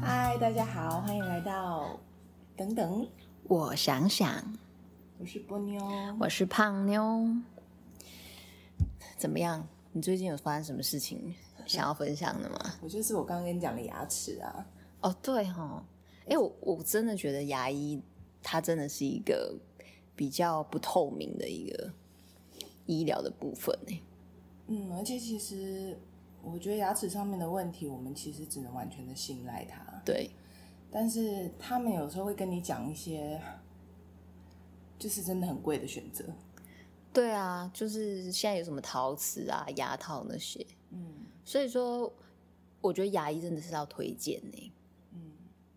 嗨，大家好，欢迎来到等等，我想想，我是波妞，我是胖妞。怎么样？你最近有发生什么事情想要分享的吗？我就是我刚刚跟你讲的牙齿啊。哦，对哈，哎，我我真的觉得牙医他真的是一个比较不透明的一个医疗的部分呢。嗯，而且其实我觉得牙齿上面的问题，我们其实只能完全的信赖他。对，但是他们有时候会跟你讲一些，就是真的很贵的选择。对啊，就是现在有什么陶瓷啊、牙套那些，嗯，所以说我觉得牙医真的是要推荐呢。嗯，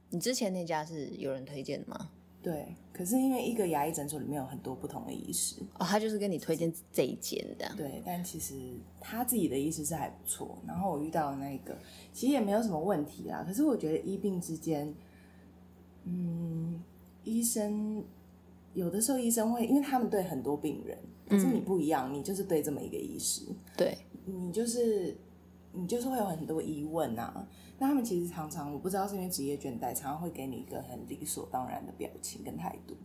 你之前那家是有人推荐的吗？对，可是因为一个牙医诊所里面有很多不同的医师，哦，他就是跟你推荐这一间的。对，但其实他自己的医师是还不错。然后我遇到的那个，其实也没有什么问题啦。可是我觉得医病之间，嗯，医生。有的时候医生会，因为他们对很多病人，可是你不一样，嗯、你就是对这么一个医师，对，你就是你就是会有很多疑问啊。那他们其实常常，我不知道是因为职业倦怠，常常会给你一个很理所当然的表情跟态度。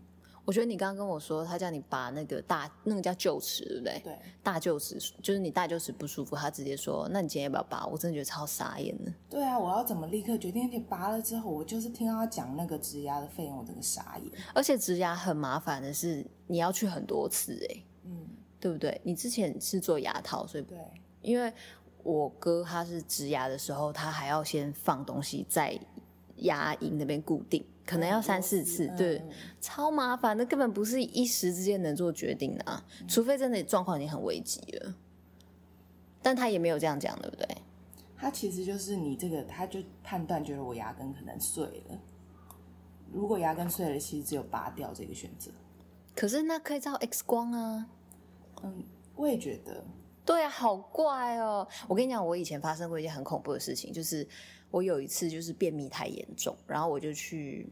我觉得你刚刚跟我说，他叫你拔那个大，那个叫臼齿，对不对？对，大臼齿就是你大臼齿不舒服，他直接说，那你今天要不要拔？我真的觉得超傻眼的。对啊，我要怎么立刻决定？而且拔了之后，我就是听到他讲那个植牙的费用，我真的傻眼。而且植牙很麻烦的是，你要去很多次，哎，嗯，对不对？你之前是做牙套，所以对，因为我哥他是植牙的时候，他还要先放东西在牙龈那边固定。可能要三四次，对，嗯、超麻烦，那根本不是一时之间能做决定的啊，嗯、除非真的状况已经很危急了。但他也没有这样讲，对不对？他其实就是你这个，他就判断觉得我牙根可能碎了。如果牙根碎了，其实只有拔掉这个选择。可是那可以照 X 光啊。嗯，我也觉得。对啊，好怪哦！我跟你讲，我以前发生过一件很恐怖的事情，就是我有一次就是便秘太严重，然后我就去。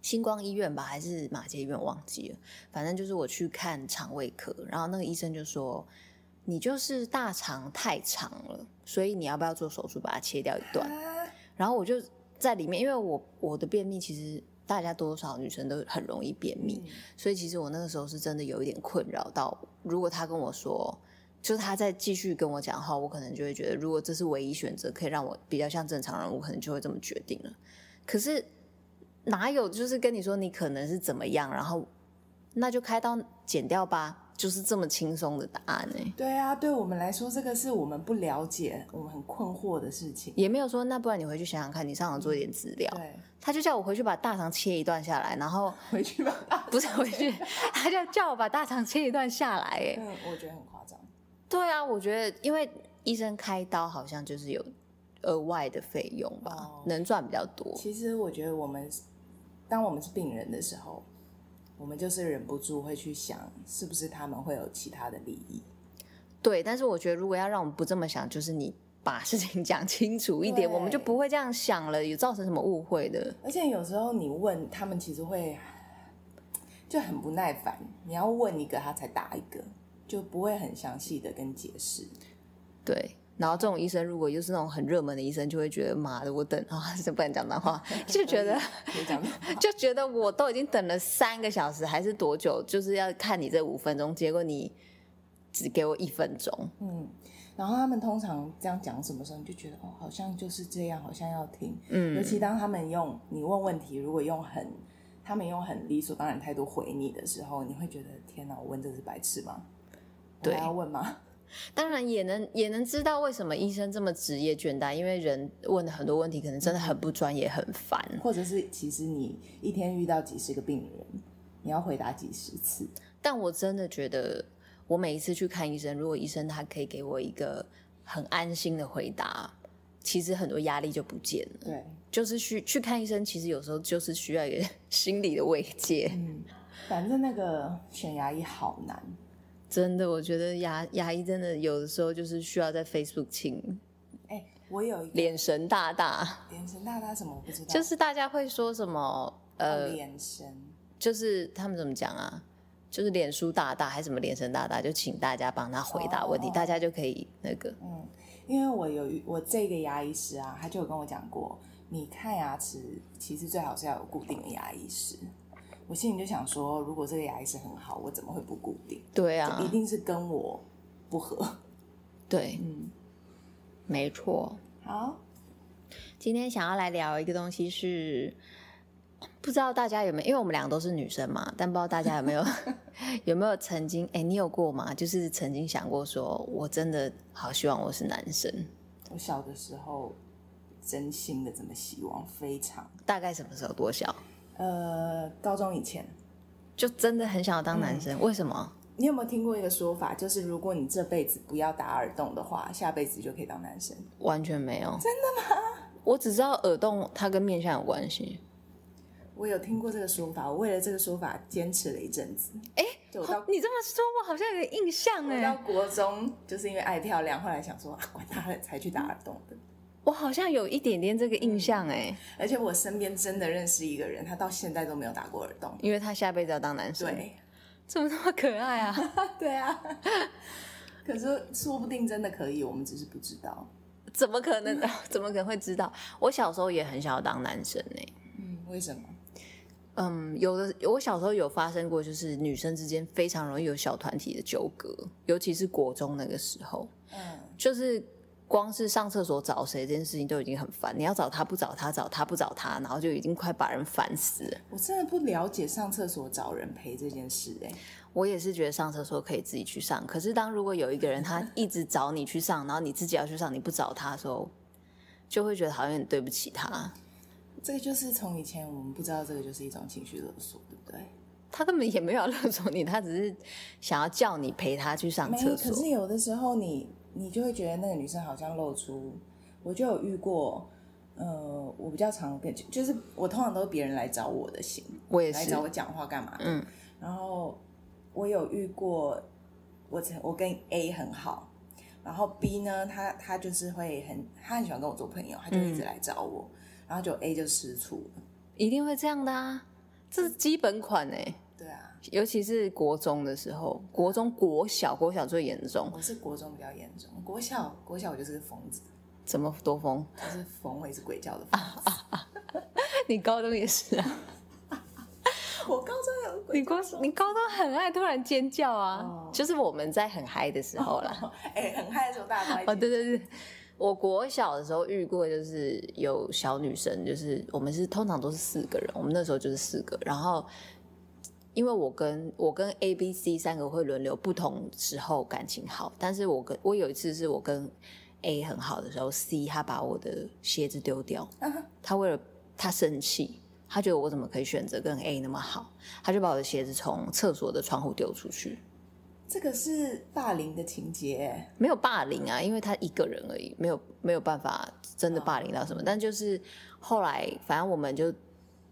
星光医院吧，还是马街医院，忘记了。反正就是我去看肠胃科，然后那个医生就说：“你就是大肠太长了，所以你要不要做手术把它切掉一段？”然后我就在里面，因为我我的便秘其实大家多少女生都很容易便秘，嗯、所以其实我那个时候是真的有一点困扰到。如果他跟我说，就是他再继续跟我讲话，我可能就会觉得，如果这是唯一选择，可以让我比较像正常人，我可能就会这么决定了。可是。哪有就是跟你说你可能是怎么样，然后那就开刀剪掉吧，就是这么轻松的答案呢？对啊，对我们来说，这个是我们不了解、我们很困惑的事情。也没有说，那不然你回去想想看，你上网做一点资料。对，他就叫我回去把大肠切一段下来，然后回去吧，不是回去，他就叫我把大肠切一段下来。哎，嗯，我觉得很夸张。对啊，我觉得因为医生开刀好像就是有额外的费用吧，哦、能赚比较多。其实我觉得我们。当我们是病人的时候，我们就是忍不住会去想，是不是他们会有其他的利益？对，但是我觉得如果要让我们不这么想，就是你把事情 讲清楚一点，对我们就不会这样想了，有造成什么误会的。而且有时候你问他们，其实会 就很不耐烦。你要问一个，他才答一个，就不会很详细的跟解释。对。然后这种医生如果又是那种很热门的医生，就会觉得妈的，我等 啊，是不能讲脏话，就觉得 就觉得我都已经等了三个小时还是多久，就是要看你这五分钟，结果你只给我一分钟。嗯，然后他们通常这样讲什么时候，你就觉得哦，好像就是这样，好像要听。嗯，尤其当他们用你问问题，如果用很他们用很理所当然态度回你的时候，你会觉得天哪，我问这是白痴吗？对，我还要问吗？当然也能也能知道为什么医生这么职业倦怠，因为人问的很多问题可能真的很不专业，很烦。或者是其实你一天遇到几十个病人，你要回答几十次。但我真的觉得，我每一次去看医生，如果医生他可以给我一个很安心的回答，其实很多压力就不见了。对，就是去去看医生，其实有时候就是需要一个 心理的慰藉。嗯，反正那个选牙医好难。真的，我觉得牙牙医真的有的时候就是需要在 Facebook 请。哎、欸，我有一脸神大大，脸神大大什么我不知道，就是大家会说什么呃，脸神，就是他们怎么讲啊？就是脸书大大还是什么脸神大大，就请大家帮他回答问题，哦、大家就可以那个。嗯，因为我有我这个牙医师啊，他就有跟我讲过，你看牙齿其实最好是要有固定的牙医师。我心里就想说，如果这个牙医师很好，我怎么会不固定？对啊，一定是跟我不合。对，嗯，没错。好，今天想要来聊一个东西是。不知道大家有没有，因为我们两个都是女生嘛，但不知道大家有没有 有没有曾经，哎，你有过吗？就是曾经想过说，我真的好希望我是男生。我小的时候，真心的这么希望，非常。大概什么时候？多小？呃，高中以前，就真的很想要当男生。嗯，为什么？你有没有听过一个说法，就是如果你这辈子不要打耳洞的话，下辈子就可以当男生？完全没有。真的吗？我只知道耳洞它跟面相有关系。我有听过这个说法，我为了这个说法坚持了一阵子。哎、欸，你这么说，我好像有点印象哎。到国中就是因为爱漂亮，后来想说啊，管他了，才去打耳洞的。我好像有一点点这个印象哎、嗯，而且我身边真的认识一个人，他到现在都没有打过耳洞，因为他下辈子要当男生。对，怎么那么可爱啊？对啊，可是说不定真的可以，我们只是不知道。怎么可能？怎么可能会知道？我小时候也很想要当男生哎。嗯，为什么？嗯，有的，我小时候有发生过，就是女生之间非常容易有小团体的纠葛，尤其是国中那个时候，嗯，就是光是上厕所找谁这件事情都已经很烦，你要找他不找他，找他不找他，然后就已经快把人烦死了。我真的不了解上厕所找人陪这件事，欸，哎，我也是觉得上厕所可以自己去上，可是当如果有一个人他一直找你去上，然后你自己要去上，你不找他的时候，就会觉得好像很对不起他。这个就是从以前我们不知道这个就是一种情绪勒索，对不对？他根本也没有勒索你，他只是想要叫你陪他去上厕所。可是有的时候你你就会觉得那个女生好像露出，我就有遇过，呃，我比较常跟就是我通常都是别人来找我的型，我也是来找我讲话干嘛的。嗯，然后我有遇过，我我跟 A 很好，然后 B 呢，他他就是会很他很喜欢跟我做朋友，他就一直来找我。嗯然后就 A 就吃醋了，一定会这样的啊，这是基本款哎。对啊，尤其是国中的时候，国中、国小、国小最严重。我是国中比较严重，国小国小我就是个疯子。怎么多疯？就是疯，我也是鬼叫的疯子。啊啊啊、你高中也是啊？我高中有鬼。你高你高中很爱突然尖叫啊？哦、就是我们在很嗨的时候啦。哎、哦，很嗨的时候大家。哦，对对对。我国小的时候遇过，就是有小女生，就是我们是通常都是四个人，我们那时候就是四个。然后，因为我跟我跟 A、B、C 三个会轮流不同时候感情好，但是我跟我有一次是我跟 A 很好的时候，C 他把我的鞋子丢掉，他为了他生气，他觉得我怎么可以选择跟 A 那么好，他就把我的鞋子从厕所的窗户丢出去。这个是霸凌的情节，没有霸凌啊，因为他一个人而已，没有没有办法真的霸凌到什么。哦、但就是后来，反正我们就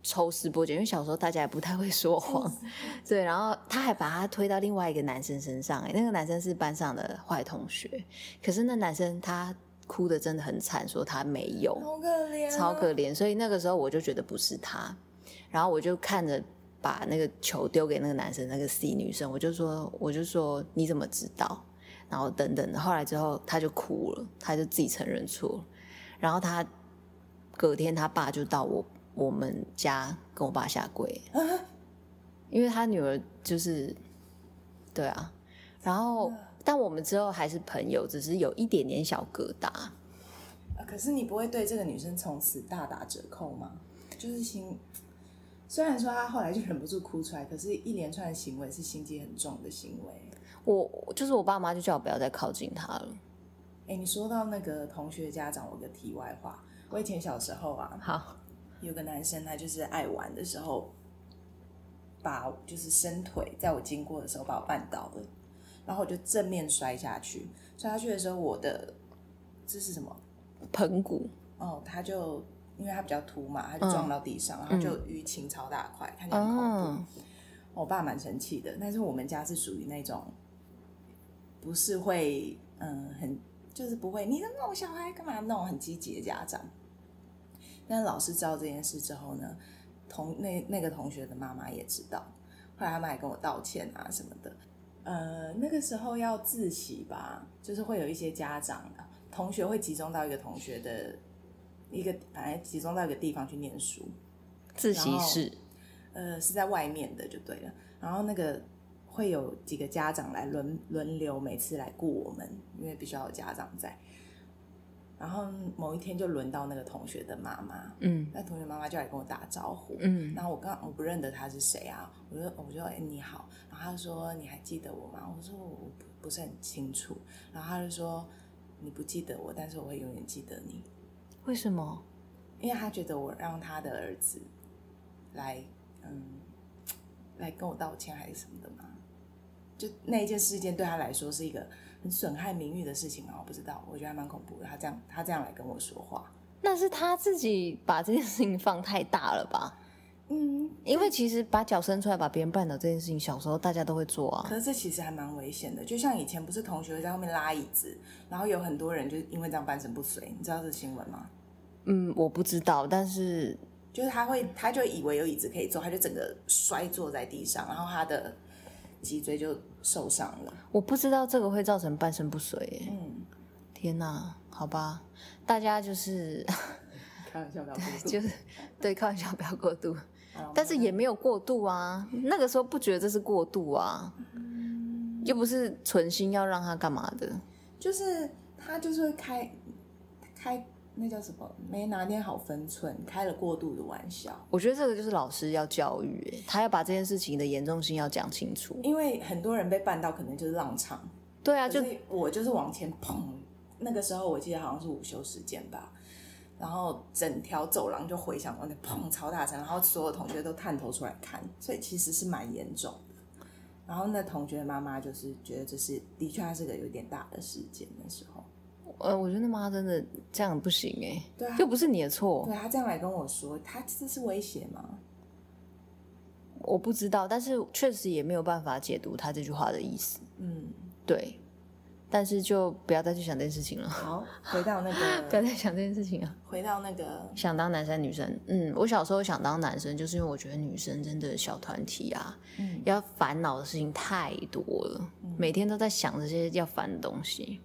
抽丝剥茧，因为小时候大家也不太会说 谎，对。然后他还把他推到另外一个男生身上，哎，那个男生是班上的坏同学，可是那男生他哭的真的很惨，说他没有，好可怜，超可怜。所以那个时候我就觉得不是他，然后我就看着。把那个球丢给那个男生，那个 C 女生，我就说，我就说你怎么知道？然后等等的，后来之后他就哭了，他就自己承认错。然后他隔天他爸就到我我们家跟我爸下跪，因为他女儿就是对啊。然后但我们之后还是朋友，只是有一点点小疙瘩。可是你不会对这个女生从此大打折扣吗？就是心。虽然说她后来就忍不住哭出来，可是一连串的行为是心机很重的行为。我就是我爸妈就叫我不要再靠近她了。哎、欸，你说到那个同学家长，我个题外话，我以前小时候啊，好有个男生他就是爱玩的时候，把就是伸腿，在我经过的时候把我绊倒了，然后我就正面摔下去，摔下去的时候我的这是什么？盆骨。哦，他就。因为他比较秃嘛，他就撞到地上，嗯、然后就淤青超大块，看起来很恐怖。哦、我爸蛮生气的，但是我们家是属于那种不是会嗯很就是不会，你那种小孩干嘛那种很积极的家长。但老师知道这件事之后呢，同那那个同学的妈妈也知道，后来他们还跟我道歉啊什么的。呃，那个时候要自习吧，就是会有一些家长、同学会集中到一个同学的一个，反正集中到一个地方去念书。自习室，呃，是在外面的就对了。然后那个会有几个家长来轮轮流，每次来顾我们，因为必须要有家长在。然后某一天就轮到那个同学的妈妈，嗯，那同学妈妈就来跟我打招呼，嗯，然后我刚我不认得他是谁啊，我就我就哎你好，然后他就说你还记得我吗？我说我不不是很清楚，然后他就说你不记得我，但是我会永远记得你。为什么？因为他觉得我让他的儿子来嗯来跟我道歉还是什么的嘛，就那一件事件对他来说是一个。很损害名誉的事情啊，我不知道，我觉得还蛮恐怖的。他这样，他这样来跟我说话，那是他自己把这件事情放太大了吧？嗯，因为其实把脚伸出来把别人绊倒这件事情，小时候大家都会做啊。可是这其实还蛮危险的，就像以前不是同学会在后面拉椅子，然后有很多人就因为这样半身不遂，你知道这新闻吗？嗯，我不知道，但是就是他会，他就以为有椅子可以坐，他就整个摔坐在地上，然后他的。脊椎就受伤了，我不知道这个会造成半身不遂。嗯，天哪，好吧，大家就是 开玩笑不要过度，就是对，开玩笑不要过度，但是也没有过度啊。那个时候不觉得这是过度啊，嗯、又不是存心要让他干嘛的，就是他就是会开开。那叫什么？没拿捏好分寸，开了过度的玩笑。我觉得这个就是老师要教育，他要把这件事情的严重性要讲清楚。因为很多人被绊到，可能就是浪场。对啊，就我就是往前砰。那个时候我记得好像是午休时间吧，然后整条走廊就回响，往那砰超大声，然后所有同学都探头出来看，所以其实是蛮严重的。然后那同学的妈妈就是觉得这是的确还是个有点大的事件的时候。呃，我觉得妈真的这样不行哎，对啊，又不是你的错。对，他这样来跟我说，他这是威胁吗？我不知道，但是确实也没有办法解读他这句话的意思。嗯，对，但是就不要再去想这件事情了。好，回到那个，不要再想这件事情了。回到那个，想当男生女生，嗯，我小时候想当男生，就是因为我觉得女生真的小团体啊，嗯，要烦恼的事情太多了，嗯，每天都在想这些要烦的东西。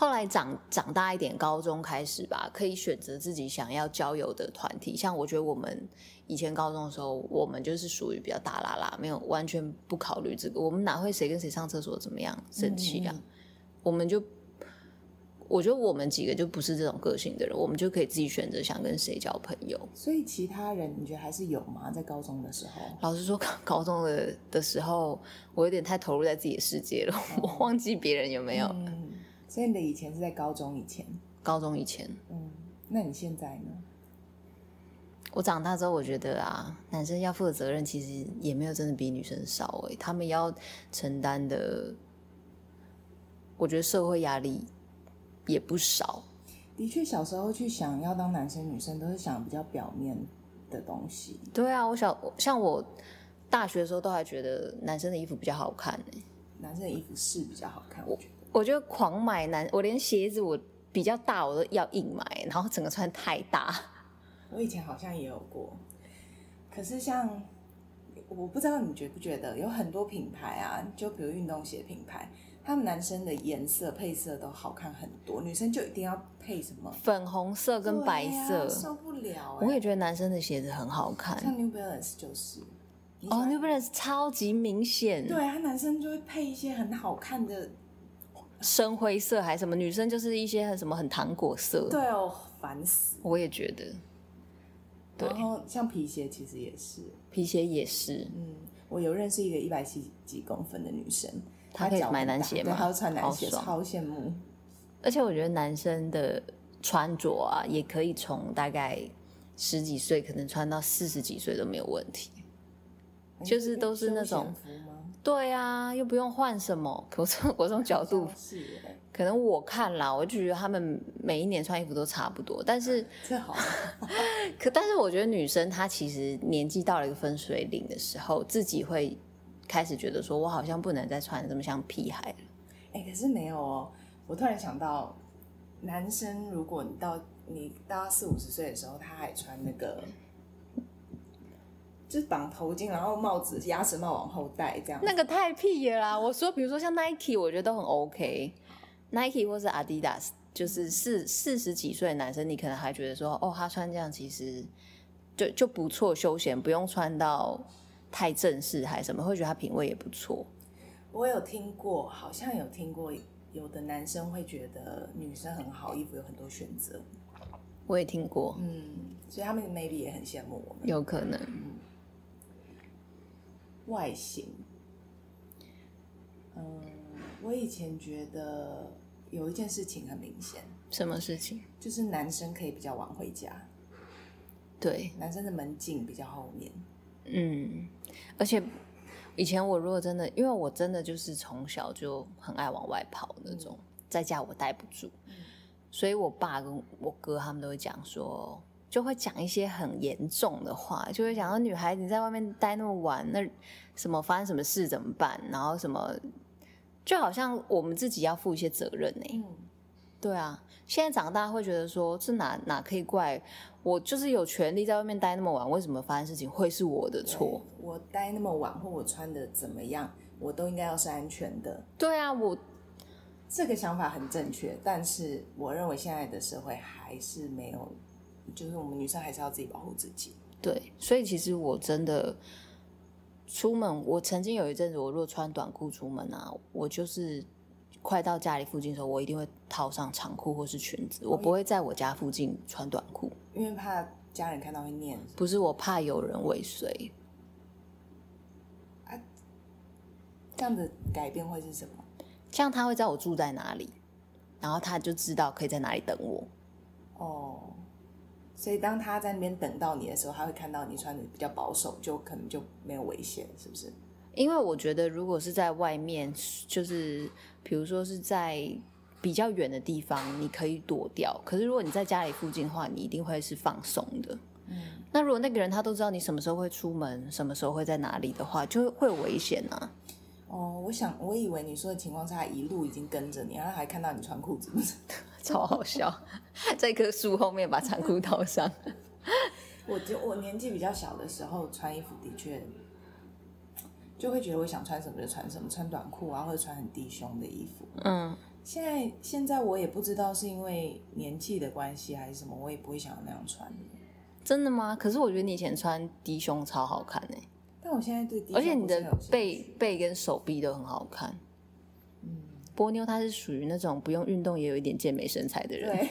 后来长长大一点，高中开始吧，可以选择自己想要交友的团体。像我觉得我们以前高中的时候，我们就是属于比较大啦啦，没有完全不考虑这个。我们哪会谁跟谁上厕所怎么样生气啊？嗯嗯我们就我觉得我们几个就不是这种个性的人，我们就可以自己选择想跟谁交朋友。所以其他人你觉得还是有吗？在高中的时候？老实说，高中的的时候，我有点太投入在自己的世界了，哦、我忘记别人有没有。嗯所以你的以前是在高中以前，高中以前，嗯，那你现在呢？我长大之后，我觉得啊，男生要负的责任其实也没有真的比女生少哎，他们要承担的，我觉得社会压力也不少。的确，小时候去想要当男生女生，都是想比较表面的东西。对啊，我小像我大学的时候，都还觉得男生的衣服比较好看哎，男生的衣服是比较好看，我觉得。我就狂买男，我连鞋子我比较大我都要硬买，然后整个穿太大。我以前好像也有过，可是像我不知道你觉不觉得，有很多品牌啊，就比如运动鞋品牌，他们男生的颜色配色都好看很多，女生就一定要配什么粉红色跟白色，啊、受不了、欸。我也觉得男生的鞋子很好看，像 New Balance 就是哦，New Balance 超级明显，对他男生就会配一些很好看的。深灰色还是什么？女生就是一些很什么很糖果色。对哦，烦死！我也觉得。对，然后像皮鞋其实也是，皮鞋也是。嗯，我有认识一个一百七几公分的女生，她可以买男鞋吗？她要穿男鞋，超羡慕。而且我觉得男生的穿着啊，也可以从大概十几岁可能穿到四十几岁都没有问题，就是都是那种。对啊，又不用换什么。可从我这种角度，可能我看啦，我就觉得他们每一年穿衣服都差不多。但是，这好。可但是我觉得女生她其实年纪到了一个分水岭的时候，自己会开始觉得说，我好像不能再穿这么像屁孩了。哎，可是没有哦。我突然想到，男生如果你到你到四五十岁的时候，他还穿那个。就绑头巾，然后帽子鸭舌帽往后戴这样。那个太屁了啦！我说，比如说像 Nike，我觉得都很 OK，Nike 或是 Adidas，就是四四十几岁的男生，你可能还觉得说，哦，他穿这样其实就就不错，休闲，不用穿到太正式还是什么，会觉得他品味也不错。我有听过，好像有听过，有的男生会觉得女生很好，衣服有很多选择。我也听过，嗯，所以他们 maybe 也很羡慕我们，有可能。嗯外形，嗯，我以前觉得有一件事情很明显，什么事情？就是男生可以比较晚回家，对，男生的门禁比较后面，嗯，而且以前我如果真的，因为我真的就是从小就很爱往外跑那种，嗯、在家我待不住，嗯、所以我爸跟我哥他们都会讲说。就会讲一些很严重的话，就会讲说女孩子在外面待那么晚，那什么发生什么事怎么办？然后什么，就好像我们自己要负一些责任呢、欸。嗯，对啊。现在长大会觉得说，这哪哪可以怪我？就是有权利在外面待那么晚，为什么发生事情会是我的错？我待那么晚，或我穿的怎么样，我都应该要是安全的。对啊，我这个想法很正确，但是我认为现在的社会还是没有。就是我们女生还是要自己保护自己。对，所以其实我真的出门，我曾经有一阵子，我如果穿短裤出门啊，我就是快到家里附近的时候，我一定会套上长裤或是裙子，我不会在我家附近穿短裤，因为怕家人看到会念。不是，我怕有人尾随。啊，这样的改变会是什么？像他会知道我住在哪里，然后他就知道可以在哪里等我。哦。所以当他在那边等到你的时候，他会看到你穿的比较保守，就可能就没有危险，是不是？因为我觉得，如果是在外面，就是比如说是在比较远的地方，你可以躲掉。可是如果你在家里附近的话，你一定会是放松的。嗯。那如果那个人他都知道你什么时候会出门，什么时候会在哪里的话，就会有危险啊。哦，我想，我以为你说的情况是他一路已经跟着你，然后还看到你穿裤子，不是？超好笑，在一棵树后面把长裤套上。我就我年纪比较小的时候穿衣服的确，就会觉得我想穿什么就穿什么，穿短裤啊，或者穿很低胸的衣服。嗯，现在现在我也不知道是因为年纪的关系还是什么，我也不会想要那样穿。真的吗？可是我觉得你以前穿低胸超好看呢。但我现在对低胸，而且你的背背跟手臂都很好看。波妞她是属于那种不用运动也有一点健美身材的人，对，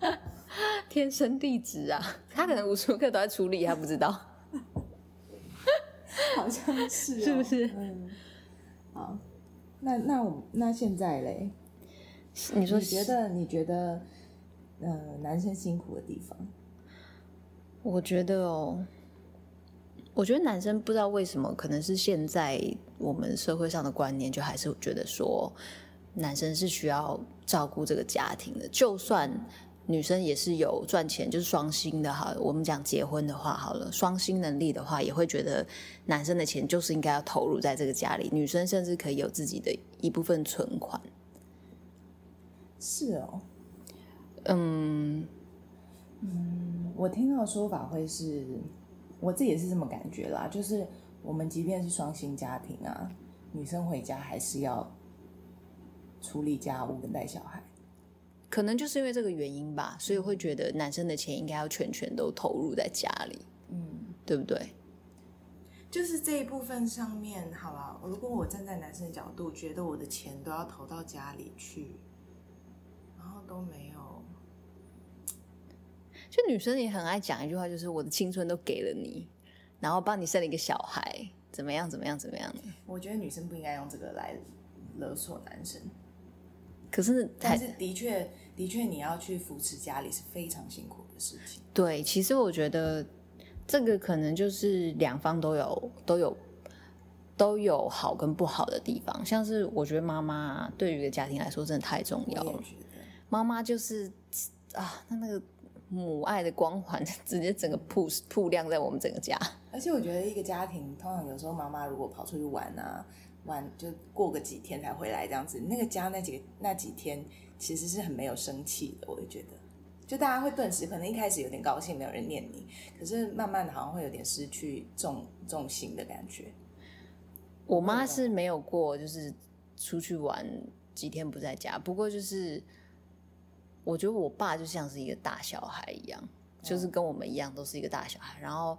天生地质啊！她可能无时无刻都在出力，她不知道，好像是、喔，是不是？嗯，好，那那我那现在嘞？你说你觉得你觉得呃男生辛苦的地方？我觉得哦，我觉得男生不知道为什么，可能是现在我们社会上的观念，就还是觉得说。男生是需要照顾这个家庭的，就算女生也是有赚钱，就是双薪的哈。我们讲结婚的话，好了，双薪能力的话，也会觉得男生的钱就是应该要投入在这个家里，女生甚至可以有自己的一部分存款。是哦，嗯嗯，我听到的说法会是，我自己也是这么感觉啦，就是我们即便是双薪家庭啊，女生回家还是要。处理家务跟带小孩，可能就是因为这个原因吧，所以会觉得男生的钱应该要全权都投入在家里，嗯，对不对？就是这一部分上面，好了，如果我站在男生的角度，觉得我的钱都要投到家里去，然后都没有，就女生也很爱讲一句话，就是我的青春都给了你，然后帮你生了一个小孩，怎么样，怎么样，怎么样？我觉得女生不应该用这个来勒索男生。可是，但是的确，的确，你要去扶持家里是非常辛苦的事情。对，其实我觉得这个可能就是两方都有、都有、都有好跟不好的地方。像是我觉得妈妈对于一个家庭来说真的太重要了。妈妈就是啊，那那个母爱的光环直接整个铺铺亮在我们整个家。而且我觉得一个家庭通常有时候妈妈如果跑出去玩啊。玩就过个几天才回来这样子，那个家那几个那几天其实是很没有生气的，我就觉得。就大家会顿时可能一开始有点高兴，没有人念你，可是慢慢的好像会有点失去重重心的感觉。我妈是没有过，就是出去玩几天不在家，不过就是我觉得我爸就像是一个大小孩一样，就是跟我们一样都是一个大小孩，然后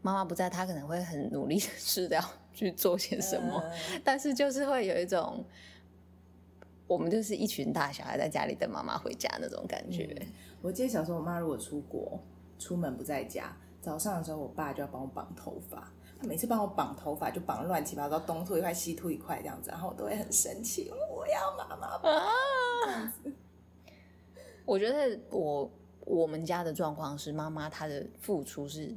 妈妈不在，他可能会很努力的试着要去做些什么，但是就是会有一种。我们就是一群大小孩在家里等妈妈回家那种感觉。嗯、我记得小时候，我妈如果出国出门不在家，早上的时候，我爸就要帮我绑头发。他每次帮我绑头发，就绑乱七八糟，东秃一块西秃一块这样子，然后我都会很生气，我要妈妈绑。啊、我觉得我我们家的状况是，妈妈她的付出是。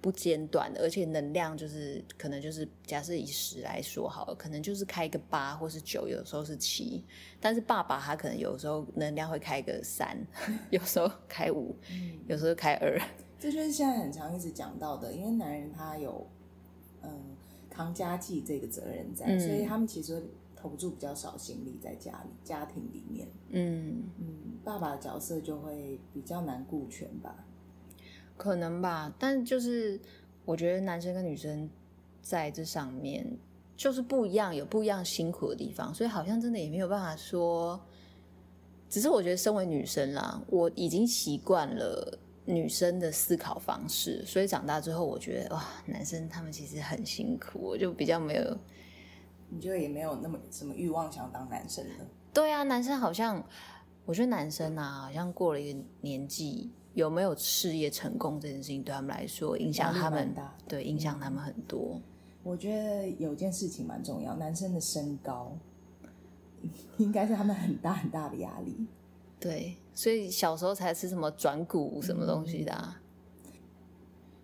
不间断的，而且能量就是可能就是假设以十来说好了，可能就是开个八或是九，有时候是七。但是爸爸他可能有时候能量会开个三，有时候开五，有时候开二。这就是现在很常一直讲到的，因为男人他有嗯扛家计这个责任在，嗯、所以他们其实会投注比较少心力在家里家庭里面。嗯嗯，爸爸的角色就会比较难顾全吧。可能吧，但就是我觉得男生跟女生在这上面就是不一样，有不一样辛苦的地方，所以好像真的也没有办法说。只是我觉得身为女生啦，我已经习惯了女生的思考方式，所以长大之后，我觉得哇，男生他们其实很辛苦，我就比较没有，你觉得也没有那么什么欲望想当男生的？对啊，男生好像，我觉得男生啊，好像过了一个年纪。有没有事业成功这件事情对他们来说影响他们？对，影响他们很多。我觉得有件事情蛮重要，男生的身高 应该是他们很大很大的压力。对，所以小时候才吃什么转骨什么东西的啊。嗯，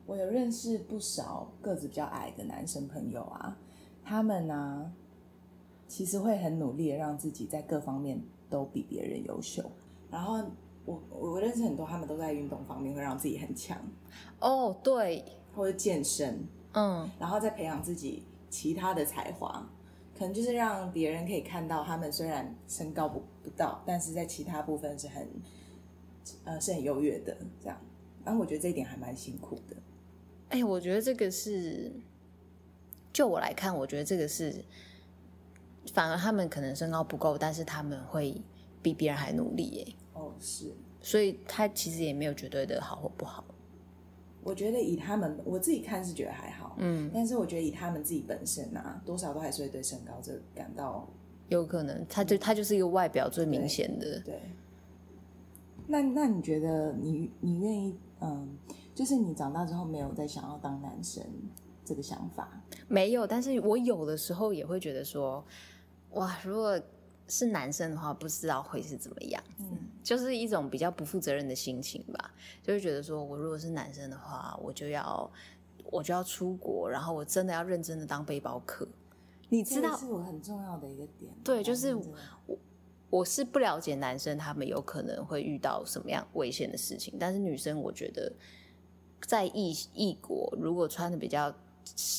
我有认识不少个子比较矮的男生朋友啊，他们呢，其实会很努力的让自己在各方面都比别人优秀，然后。我我认识很多，他们都在运动方面会让自己很强哦，对，或者健身，嗯，然后再培养自己其他的才华，可能就是让别人可以看到他们虽然身高不不到，但是在其他部分是很呃是很优越的这样。然后我觉得这一点还蛮辛苦的。哎，我觉得这个是，就我来看，我觉得这个是反而他们可能身高不够，但是他们会比别人还努力耶。哦，是，所以他其实也没有绝对的好或不好。我觉得以他们，我自己看是觉得还好，嗯，但是我觉得以他们自己本身啊，多少都还是会对身高这感到有可能，他就他就是一个外表最明显的。对。对。那那你觉得你你愿意嗯，就是你长大之后没有再想要当男生这个想法？没有，但是我有的时候也会觉得说，哇，如果。是男生的话，不知道会是怎么样，嗯，就是一种比较不负责任的心情吧，就会觉得说，我如果是男生的话，我就要我就要出国，然后我真的要认真的当背包客，你知道，是我很重要的一个点。对，就是我我是不了解男生他们有可能会遇到什么样危险的事情，但是女生我觉得在异异国，如果穿的比较。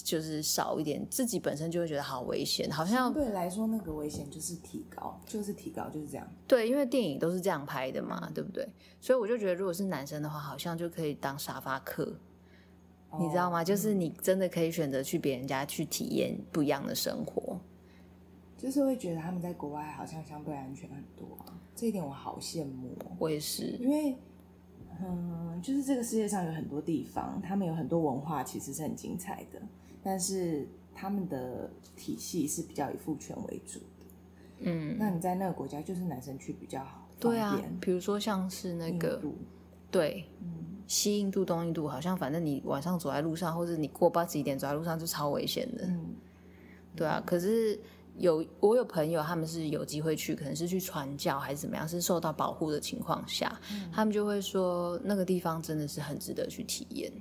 就是少一点，自己本身就会觉得好危险，好像对来说那个危险就是提高，就是提高，就是这样。对，因为电影都是这样拍的嘛，对不对？所以我就觉得，如果是男生的话，好像就可以当沙发客，哦、你知道吗？就是你真的可以选择去别人家去体验不一样的生活，就是会觉得他们在国外好像相对安全很多啊，这一点我好羡慕。我也是，因为。嗯，就是这个世界上有很多地方，他们有很多文化，其实是很精彩的，但是他们的体系是比较以父权为主的。嗯，那你在那个国家，就是男生去比较好。对啊，比如说像是那个，对，嗯，西印度、东印度，好像反正你晚上走在路上，或者你过八几点走在路上，就超危险的。嗯，对啊，可是。有我有朋友，他们是有机会去，可能是去传教还是怎么样，是受到保护的情况下，嗯、他们就会说那个地方真的是很值得去体验，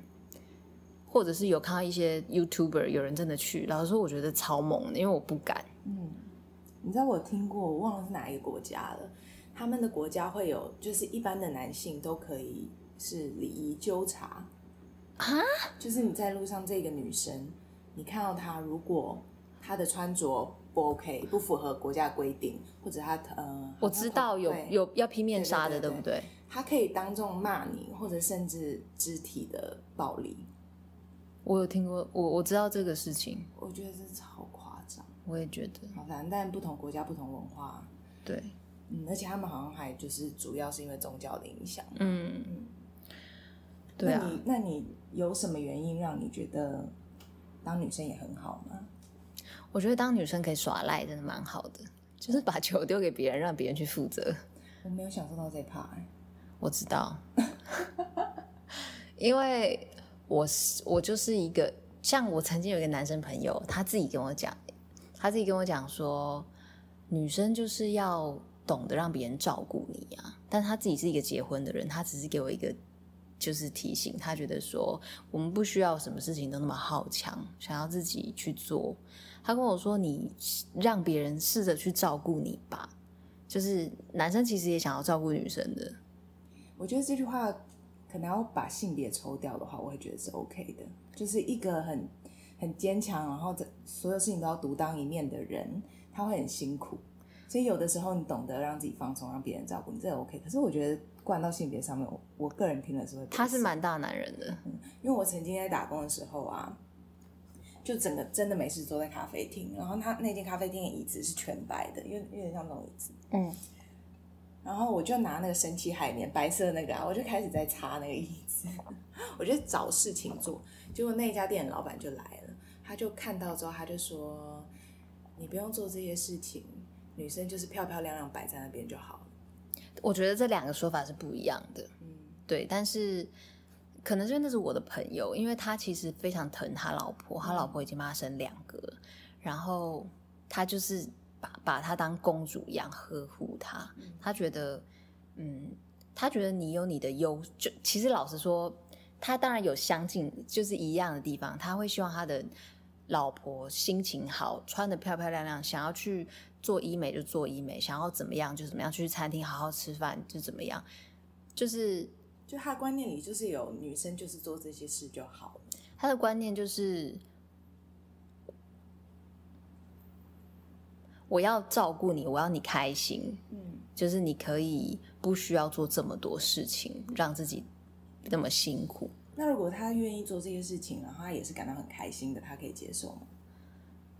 或者是有看到一些 YouTuber 有人真的去，老实说我觉得超猛的，因为我不敢。嗯，你知道我听过，我忘了是哪一个国家了，他们的国家会有，就是一般的男性都可以是礼仪纠察啊，就是你在路上这个女生，你看到她如果她的穿着。不 OK，不符合国家规定，或者他呃，我知道有有要披面纱的，对不对？他可以当众骂你，或者甚至肢体的暴力。我有听过，我我知道这个事情。我觉得这超夸张。我也觉得。好，反正但不同国家不同文化。对。嗯，而且他们好像还就是主要是因为宗教的影响。嗯嗯。对啊。那你那你有什么原因让你觉得当女生也很好吗？我觉得当女生可以耍赖，真的蛮好的，就是把球丢给别人，让别人去负责。我没有享受到这一趴，欸，我知道，因为我是我就是一个，像我曾经有一个男生朋友，他自己跟我讲，他自己跟我讲说，女生就是要懂得让别人照顾你啊。但他自己是一个结婚的人，他只是给我一个就是提醒，他觉得说我们不需要什么事情都那么好强，想要自己去做。他跟我说：“你让别人试着去照顾你吧，就是男生其实也想要照顾女生的。”我觉得这句话可能要把性别抽掉的话，我会觉得是 OK 的。就是一个很很坚强，然后这所有事情都要独当一面的人，他会很辛苦。所以有的时候你懂得让自己放松，让别人照顾你，这 OK。可是我觉得灌到性别上面，我我个人听了是会。他是蛮大男人的，嗯，因为我曾经在打工的时候啊。就整个真的没事坐在咖啡厅，然后他那间咖啡厅的椅子是全白的，因为有点像那种椅子。嗯。然后我就拿那个神奇海绵白色的那个啊，我就开始在擦那个椅子，我就找事情做。结果那家店的老板就来了，他就看到之后，他就说：“你不用做这些事情，女生就是漂漂亮亮摆在那边就好了。”我觉得这两个说法是不一样的。嗯，对，但是。可能是那是我的朋友，因为他其实非常疼他老婆，他老婆已经帮他生两个，然后他就是把把他当公主一样呵护他。他觉得，嗯，他觉得你有你的优，就其实老实说，他当然有相近就是一样的地方，他会希望他的老婆心情好，穿得漂漂亮亮，想要去做医美就做医美，想要怎么样就怎么样，去餐厅好好吃饭就怎么样，就是。就他的观念里，就是有女生就是做这些事就好了。他的观念就是，我要照顾你，我要你开心。嗯，就是你可以不需要做这么多事情，让自己那么辛苦。那如果他愿意做这些事情，然后他也是感到很开心的，他可以接受吗？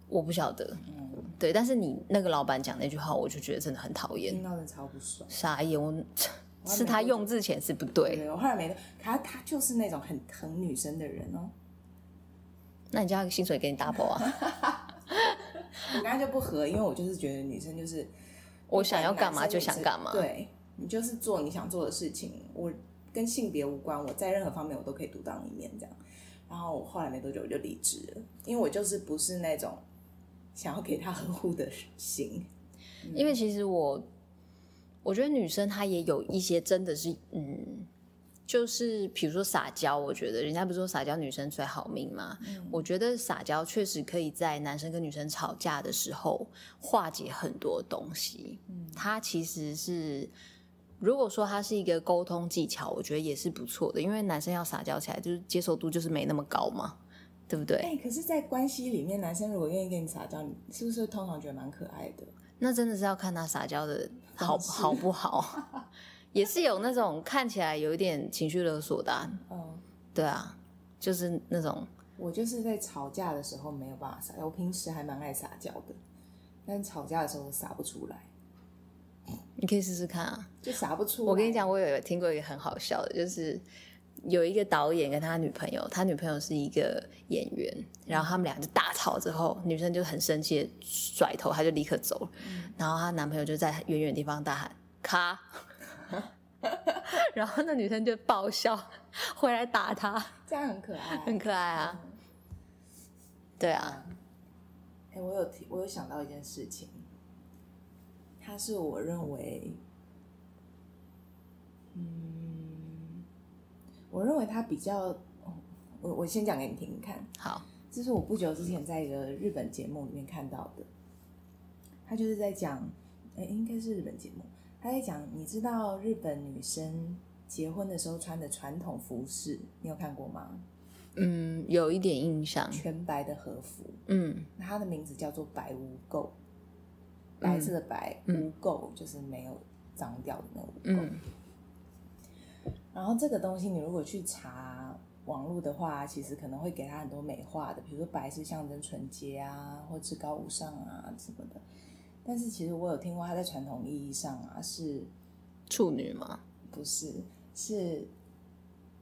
我不晓得。嗯，对。但是你那个老板讲那句话，我就觉得真的很讨厌，听到的超不爽，傻眼我。是他用字遣词不对，对，我后来没，他他就是那种很疼女生的人哦。那你叫他薪水给你 double 啊？我跟他就不合，因为我就是觉得女生就是我想要干嘛就想干嘛，对，你就是做你想做的事情，我跟性别无关，我在任何方面我都可以独当一面这样。然后我后来没多久我就离职了，因为我就是不是那种想要给他呵护的心，因为其实我。我觉得女生她也有一些真的是，嗯，就是比如说撒娇，我觉得人家不是说撒娇女生最好命吗？嗯，我觉得撒娇确实可以在男生跟女生吵架的时候化解很多东西。嗯，它其实是，如果说它是一个沟通技巧，我觉得也是不错的，因为男生要撒娇起来，就是接受度就是没那么高嘛，对不对？哎，可是，在关系里面，男生如果愿意跟你撒娇，你是不是通常觉得蛮可爱的？那真的是要看他撒娇的好好不好，也是有那种看起来有一点情绪勒索的、对啊，就是那种。我就是在吵架的时候没有办法撒娇，我平时还蛮爱撒娇的，但吵架的时候撒不出来。你可以试试看啊，就撒不出来。我跟你讲，我有听过一个很好笑的，就是。有一个导演跟他女朋友，他女朋友是一个演员，然后他们俩就大吵之后，女生就很生气，甩头，他就立刻走了。嗯、然后她男朋友就在远远的地方大喊“卡”，然后那女生就爆笑，回来打他，这样很可爱，很可爱啊。嗯、对啊，哎、欸，我有提，我有想到一件事情，他是我认为，嗯。我认为它比较，我我先讲给你听听看。好，这是我不久之前在一个日本节目里面看到的。他就是在讲，哎，应该是日本节目。他在讲，你知道日本女生结婚的时候穿的传统服饰，你有看过吗？嗯，有一点印象。全白的和服。嗯，它的名字叫做白污垢。白色的白，污垢就是没有脏掉的那个污垢。嗯。然后这个东西你如果去查网络的话，其实可能会给他很多美化的，比如说白是象征纯洁啊，或至高无上啊什么的。但是其实我有听过，他在传统意义上啊是处女吗？不是，是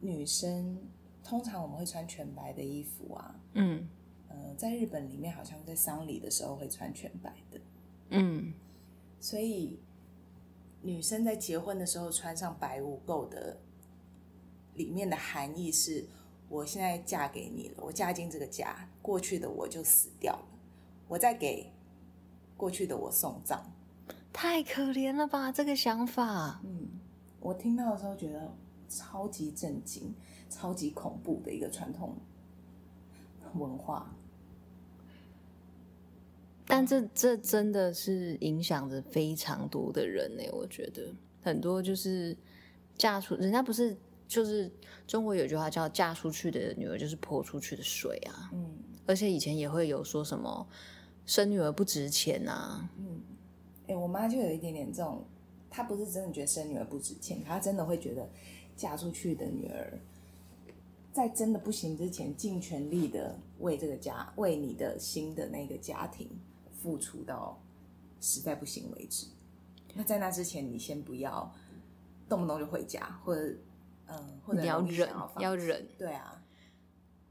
女生。通常我们会穿全白的衣服啊，嗯，呃，在日本里面好像在丧礼的时候会穿全白的，嗯，所以女生在结婚的时候穿上白无垢的，里面的含义是，我现在嫁给你了，我嫁进这个家，过去的我就死掉了，我再给过去的我送葬，太可怜了吧，这个想法，嗯，我听到的时候觉得超级震惊。超级恐怖的一个传统文化，但这这真的是影响着非常多的人呢。我觉得很多就是嫁出，人家不是就是中国有句话叫“嫁出去的女儿就是泼出去的水”啊。嗯，而且以前也会有说什么生女儿不值钱啊。嗯，哎、欸，我妈就有一点点这种，她不是真的觉得生女儿不值钱，她真的会觉得嫁出去的女儿。在真的不行之前，尽全力的为这个家，为你的新的那个家庭付出到实在不行为止。那在那之前，你先不要动不动就回家，或者嗯，或者你要忍，要忍。对啊，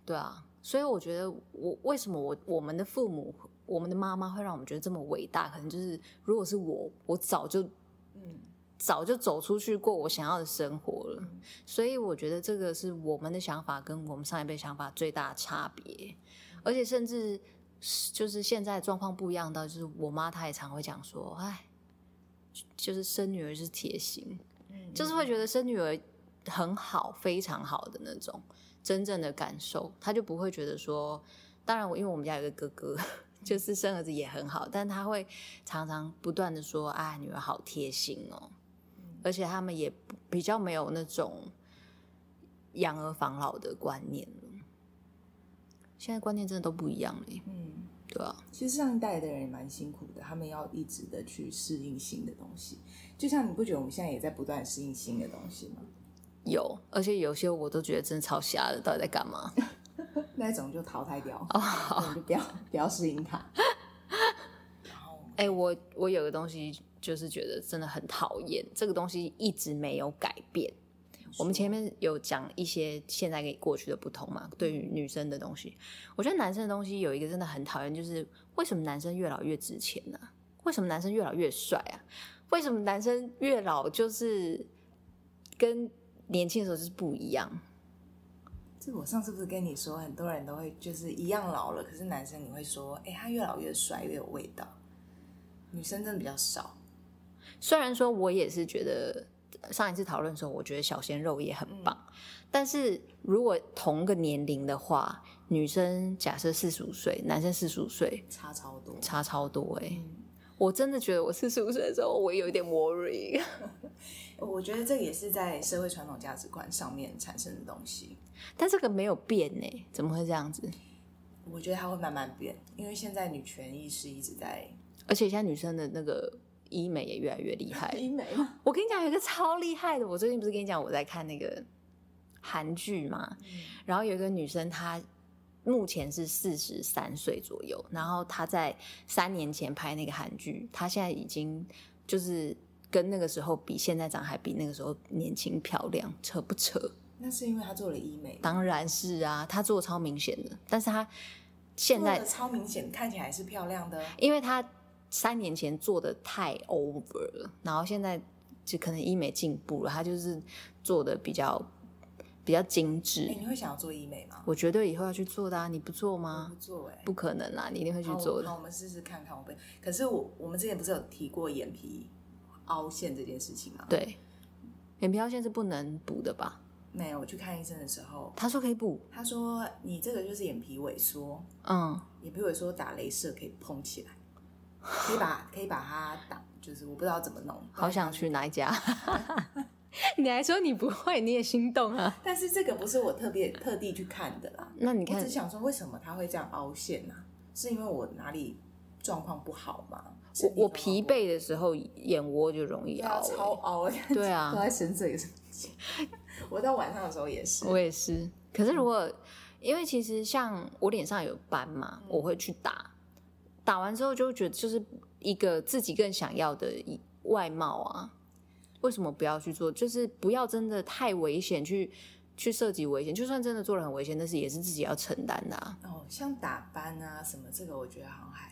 对啊。所以我觉得，我为什么我我们的父母，我们的妈妈会让我们觉得这么伟大？可能就是，如果是我，我早就嗯。早就走出去过我想要的生活了，所以我觉得这个是我们的想法跟我们上一辈想法最大的差别，而且甚至就是现在状况不一样到，就是我妈她也常会讲说，哎，就是生女儿是铁心，就是会觉得生女儿很好，非常好的那种真正的感受，他就不会觉得说，当然我因为我们家有个哥哥，就是生儿子也很好，但他会常常不断的说，啊，女儿好贴心哦。而且他们也比较没有那种养儿防老的观念了。现在观念真的都不一样了。嗯，对啊。其实上一代的人也蛮辛苦的，他们要一直的去适应新的东西。就像你不觉得我们现在也在不断适应新的东西吗？有，而且有些我都觉得真的超瞎的，到底在干嘛？那种就淘汰掉，哦，不要不要适应它。然后，哎，我我有个东西。就是觉得真的很讨厌，这个东西一直没有改变。我们前面有讲一些现在跟过去的不同嘛，对于女生的东西，我觉得男生的东西有一个真的很讨厌，就是为什么男生越老越值钱呢？为什么男生越老越帅啊？为什么男生越老就是跟年轻的时候就是不一样？这我上次不是跟你说，很多人都会就是一样老了，可是男生你会说，哎，他越老越帅，越有味道。女生真的比较少。虽然说，我也是觉得上一次讨论的时候，我觉得小鲜肉也很棒。嗯、但是如果同个年龄的话，女生假设四十五岁，男生四十五岁，差超多，差超多哎、欸！嗯、我真的觉得我四十五岁的时候，我也有一点 worry。我觉得这也是在社会传统价值观上面产生的东西，但这个没有变呢、欸？怎么会这样子？我觉得它会慢慢变，因为现在女权意识一直在，而且现在女生的那个。医美也越来越厉害。医美，我跟你讲有一个超厉害的。我最近不是跟你讲我在看那个韩剧嘛？嗯、然后有一个女生，她目前是四十三岁左右。然后她在三年前拍那个韩剧，她现在已经就是跟那个时候比，现在长还比那个时候年轻漂亮，扯不扯？那是因为她做了医美。当然是啊，她做超明显的。但是她现在超明显，看起来是漂亮的，因为她。三年前做的太 over 了，然后现在就可能医美进步了，她就是做的比较比较精致。欸，你会想要做医美吗？我绝对以后要去做的啊！你不做吗？不做哎，不可能啦！你一定会去做的。好，我们试试看看。我不，可是我我们之前不是有提过眼皮凹陷这件事情吗？对，眼皮凹陷是不能补的吧？没有，我去看医生的时候，他说可以补。他说你这个就是眼皮萎缩，嗯，眼皮萎缩打镭射可以膨起来。可以把 可以把它打，就是我不知道怎么弄。好想去哪一家？你还说你不会，你也心动啊？但是这个不是我特别特地去看的啦。那你看，我只想说为什么它会这样凹陷呢？是因为我哪里状况不好吗？我我疲惫的时候，眼窝就容易凹，超凹。对啊？我到晚上的时候也是，我也是。可是如果、嗯、因为其实像我脸上有斑嘛，我会去打，打完之后就觉得就是一个自己更想要的外貌啊。为什么不要去做？就是不要真的太危险，去去涉及危险。就算真的做了很危险，但是也是自己要承担的啊。哦，像打斑啊什么，这个我觉得好像还好。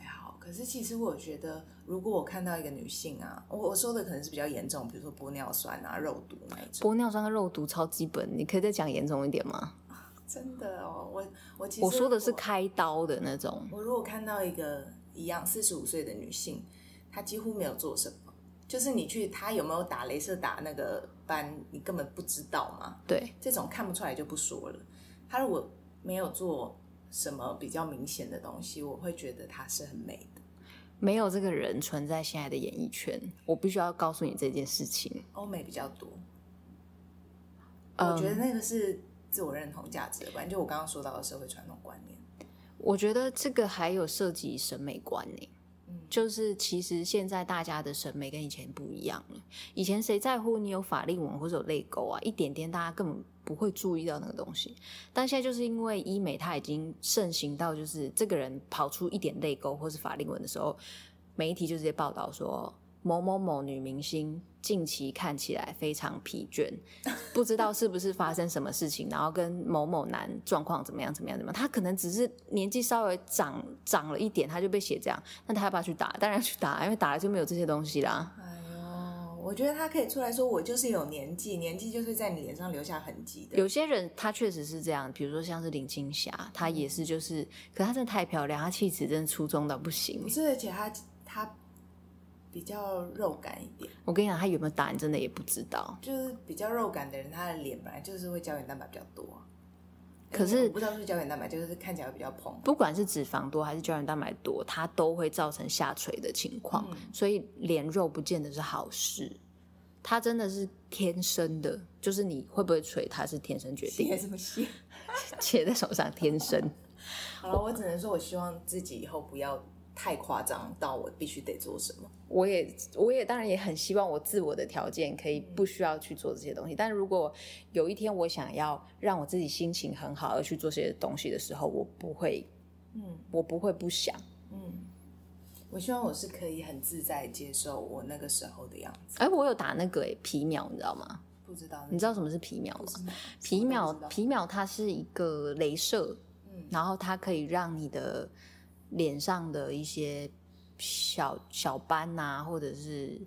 可是其实我觉得，如果我看到一个女性啊，我我说的可能是比较严重，比如说玻尿酸啊、肉毒那一种。玻尿酸跟肉毒超基本，你可以再讲严重一点吗？真的哦，我我其实我说的是开刀的那种。我如果看到一个一样四十五岁的女性，她几乎没有做什么。就是你去，她有没有打镭射打那个斑，你根本不知道嘛。对，这种看不出来就不说了。她如果没有做什么比较明显的东西，我会觉得她是很美的。没有这个人存在现在的演艺圈，我必须要告诉你这件事情。欧美比较多，我觉得那个是自我认同价值的观念，就我刚刚说到的社会传统观念。我觉得这个还有涉及审美观念。就是其实现在大家的审美跟以前不一样了。以前谁在乎你有法令纹或者有泪沟啊？一点点大家根本不会注意到那个东西。但现在就是因为医美它已经盛行到，就是这个人跑出一点泪沟或是法令纹的时候，媒体就直接报道说。某某某女明星近期看起来非常疲倦，不知道是不是发生什么事情，然后跟某某男状况怎么样怎么样怎么样，他可能只是年纪稍微长长了一点，他就被写这样，那他要不要去打？当然要去打，因为打了就没有这些东西啦。我觉得他可以出来说，我就是有年纪，年纪就是在你脸上留下痕迹的。有些人他确实是这样，比如说像是林青霞，她也是就是，可她真的太漂亮，她气质真的出众到不行。不是，而且她她。比较肉感一点，我跟你讲，他有没有打，你真的也不知道。就是比较肉感的人，他的脸本来就是会胶原蛋白比较多。可是我不知道是胶原蛋白，就是看起来会比较蓬。不管是脂肪多还是胶原蛋白多，它都会造成下垂的情况。嗯、所以脸肉不见得是好事。它真的是天生的，就是你会不会垂，它是天生决定。切什么写？写在手上，天生。好了，我只能说，我希望自己以后不要。太夸张到我必须得做什么？我也，我也当然也很希望我自我的条件可以不需要去做这些东西。但如果有一天我想要让我自己心情很好而去做这些东西的时候，我不会，嗯，我不会不想，嗯，我希望我是可以很自在接受我那个时候的样子。哎，我有打那个诶皮秒，你知道吗？不知道，你知道什么是皮秒吗？皮秒，皮秒它是一个镭射，嗯，然后它可以让你的。脸上的一些小小斑呐、啊，或者是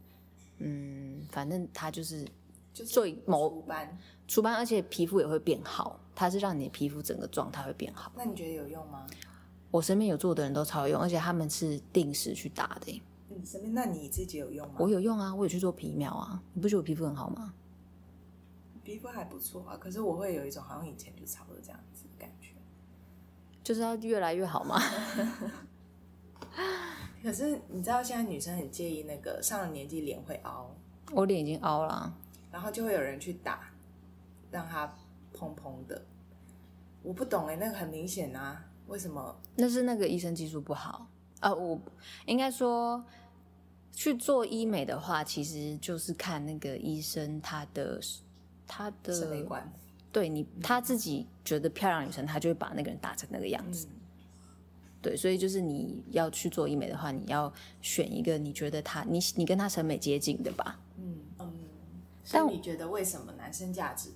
嗯，反正它就是做某除斑，除斑，而且皮肤也会变好。它是让你的皮肤整个状态会变好。那你觉得有用吗？我身边有做的人都超有用，而且他们是定时去打的。你身边？那你自己有用吗？我有用啊，我有去做皮秒啊。你不觉得我皮肤很好吗？皮肤还不错啊，可是我会有一种好像以前就差不多这样子的感觉。就是要越来越好吗？可是你知道现在女生很介意那个上了年纪脸会凹，我脸已经凹了，然后就会有人去打，让它蓬蓬的。我不懂哎，那个很明显啊，为什么？那是那个医生技术不好啊。我应该说去做医美的话，其实就是看那个医生他的他的审美观。对你，他自己觉得漂亮女生，他就会把那个人打成那个样子。嗯、对，所以就是你要去做医美的话，你要选一个你觉得他，你你跟他审美接近的吧。嗯嗯。但你觉得为什么男生价值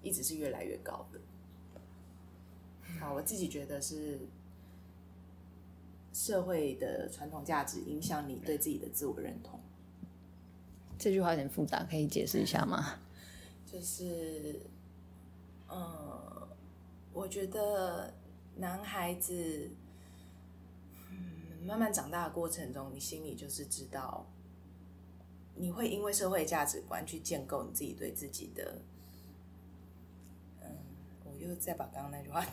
一直是越来越高的？好，我自己觉得是社会的传统价值影响你对自己的自我认同。这句话有点复杂，可以解释一下吗？就是。嗯，我觉得男孩子，嗯，慢慢长大的过程中，你心里就是知道，你会因为社会价值观去建构你自己对自己的。嗯，我又再把刚刚那句话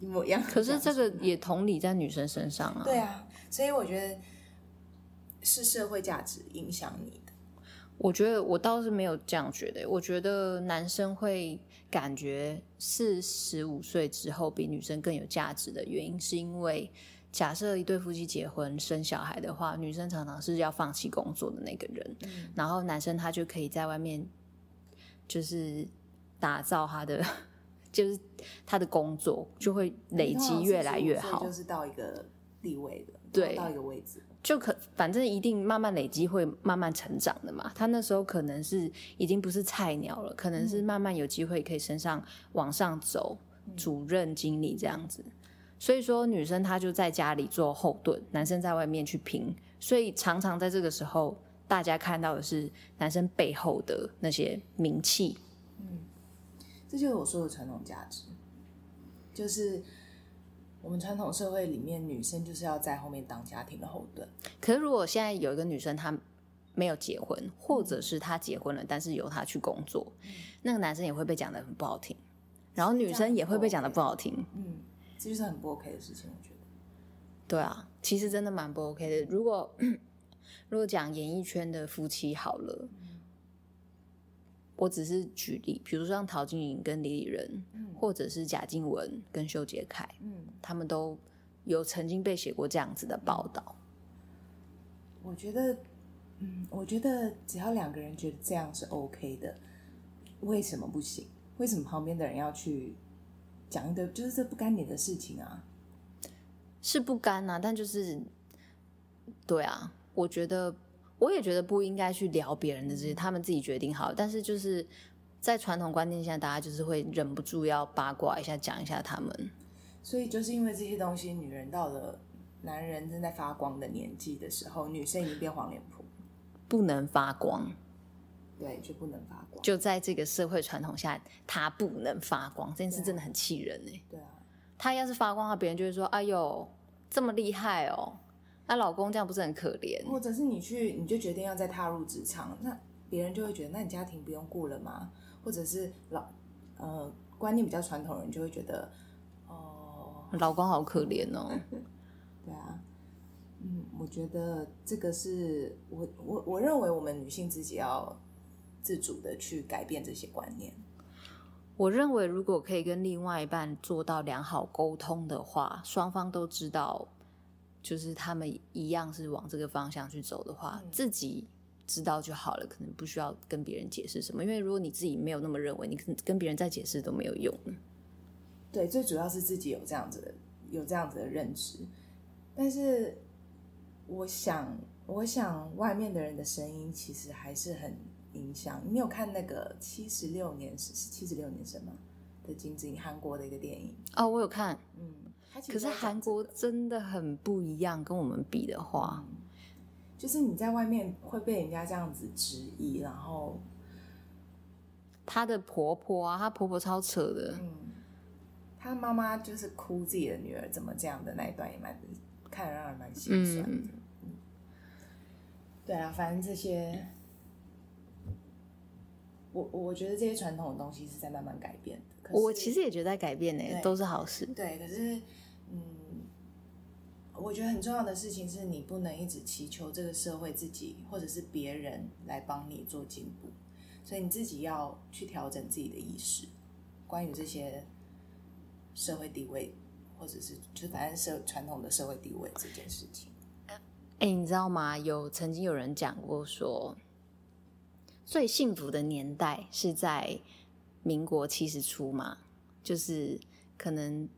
一模一样。可是这个也同理在女生身上啊。对啊，所以我觉得是社会价值影响你的。我觉得我倒是没有这样觉得，我觉得男生会。感觉四十五岁之后比女生更有价值的原因，是因为假设一对夫妻结婚生小孩的话，女生常常是要放弃工作的那个人，嗯、然后男生他就可以在外面，就是打造他的，就是他的工作就会累积越来越好，就是到一个地位的，对，到一个位置，就可反正一定慢慢累积，会慢慢成长的嘛。他那时候可能是已经不是菜鸟了，可能是慢慢有机会可以升上往上走，嗯、主任、经理这样子。所以说，女生她就在家里做后盾，男生在外面去拼。所以常常在这个时候，大家看到的是男生背后的那些名气。嗯，这就是我说的传统价值，就是我们传统社会里面，女生就是要在后面当家庭的后盾。可是如果现在有一个女生她没有结婚，或者是她结婚了，但是由她去工作，嗯、那个男生也会被讲得很不好听，然后女生也会被讲得不好听。嗯。这就是很不 OK 的事情，我觉得。对啊，其实真的蛮不 OK 的。如果 如果讲演艺圈的夫妻好了，嗯、我只是举例，比如说像陶晶莹跟李李仁，嗯、或者是贾静雯跟修杰楷，嗯，他们都有曾经被写过这样子的报道。我觉得，嗯，我觉得只要两个人觉得这样是 OK 的，为什么不行？为什么旁边的人要去？讲的就是这不干你的事情啊，是不干啊，但就是，对啊，我觉得我也觉得不应该去聊别人的这些，他们自己决定好。但是就是在传统观念下，大家就是会忍不住要八卦一下，讲一下他们。所以就是因为这些东西，女人到了男人正在发光的年纪的时候，女生已经变黄脸婆，不能发光。对，就不能发光。就在这个社会传统下，她不能发光，这件事真的很气人哎。对啊，她要是发光的话，别人就会说：“哎呦，这么厉害哦！”那老公这样不是很可怜？或者是你去，你就决定要再踏入职场，那别人就会觉得，那你家庭不用顾了吗？或者是老呃观念比较传统的人就会觉得，哦，老公好可怜哦。对啊。嗯，我觉得这个是我我我认为我们女性自己要。自主的去改变这些观念。我认为，如果可以跟另外一半做到良好沟通的话，双方都知道，就是他们一样是往这个方向去走的话，嗯、自己知道就好了，可能不需要跟别人解释什么。因为如果你自己没有那么认为，你跟跟别人再解释都没有用。对，最主要是自己有这样子的有这样子的认知。但是，我想，我想外面的人的声音其实还是很。影响你有看那个七十六年是七十六年什么的金子英韩国的一个电影哦，我有看，嗯，可是韩国真的很不一样，跟我们比的话，嗯，就是你在外面会被人家这样子质疑，然后她的婆婆啊，她婆婆超扯的，嗯，她妈妈就是哭自己的女儿怎么这样的那一段也蛮看着让人蛮心酸的，对啊，反正这些。我我觉得这些传统的东西是在慢慢改变的。我其实也觉得在改变呢，对都是好事。对，可是，嗯，我觉得很重要的事情是你不能一直祈求这个社会自己或者是别人来帮你做进步，所以你自己要去调整自己的意识，关于这些社会地位，或者是就反正社传统的社会地位这件事情。哎、你知道吗？有曾经有人讲过说。最幸福的年代是在民国七十初嘛，就是可能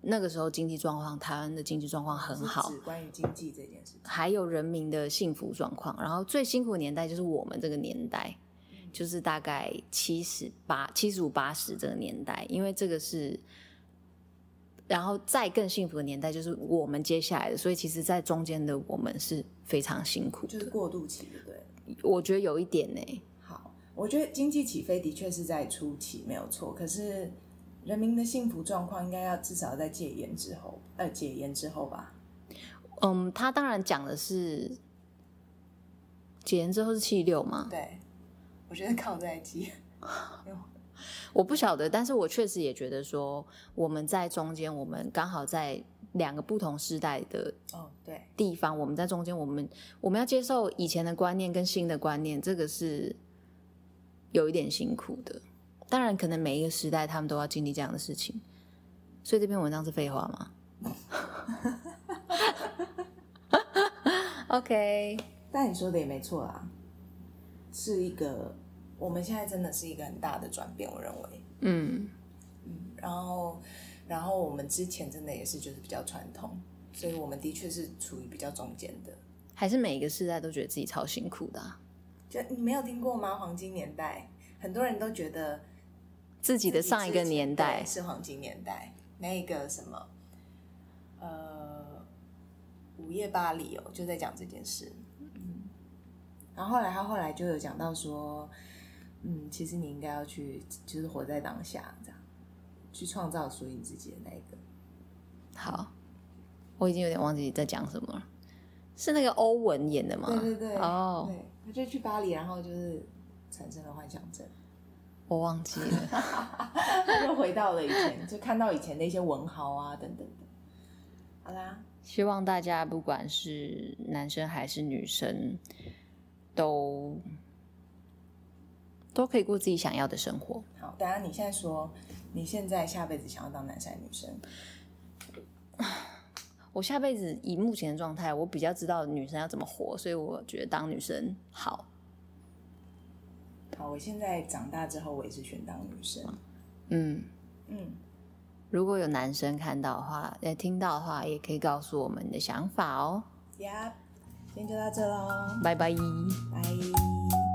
那个时候经济状况，台湾的经济状况很好。是关于经济这件事，还有人民的幸福状况。然后最辛苦的年代就是我们这个年代，嗯、就是大概七十八、七十五、八十这个年代，因为这个是，然后再更幸福的年代就是我们接下来的，所以其实，在中间的我们是非常辛苦的，就是过渡期，对不对？我觉得有一点呢。好，我觉得经济起飞的确是在初期没有错，可是人民的幸福状况应该要至少在戒严之后，呃，解严之后吧。嗯，他当然讲的是解严之后是七六嘛？对，我觉得靠在一起。我不晓得，但是我确实也觉得说我们在中间，我们刚好在。两个不同时代的哦，对地方，我们在中间，我们我们要接受以前的观念跟新的观念，这个是有一点辛苦的。当然，可能每一个时代他们都要经历这样的事情，所以这篇文章是废话吗？OK，但你说的也没错啦，是一个我们现在真的是一个很大的转变，我认为。嗯嗯，然后然后我们之前真的也是就是比较传统，所以我们的确是处于比较中间的。还是每一个时代都觉得自己超辛苦的啊？就你没有听过吗？黄金年代，很多人都觉得自己的上一个年代是黄金年代。那个什么，呃，午夜巴黎哦，就在讲这件事。嗯，然后后来他后来就有讲到说，嗯，其实你应该要去，就是活在当下，这样去创造属于你自己的那一个。好，我已经有点忘记在讲什么了。是那个欧文演的吗？对对对，哦、oh.，对，他就去巴黎，然后就是产生了幻想症。我忘记了，又回到了以前，就看到以前的一些文豪啊等等的。好啦，希望大家不管是男生还是女生，都都可以过自己想要的生活。好，等下你现在说，你现在下辈子想要当男生还是女生？我下辈子以目前的状态，我比较知道女生要怎么活，所以我觉得当女生好。好，我现在长大之后，我也是选当女生。嗯嗯，如果有男生看到的话，呃，听到的话，也可以告诉我们你的想法哦。呀，今天就到这喽，拜拜，拜。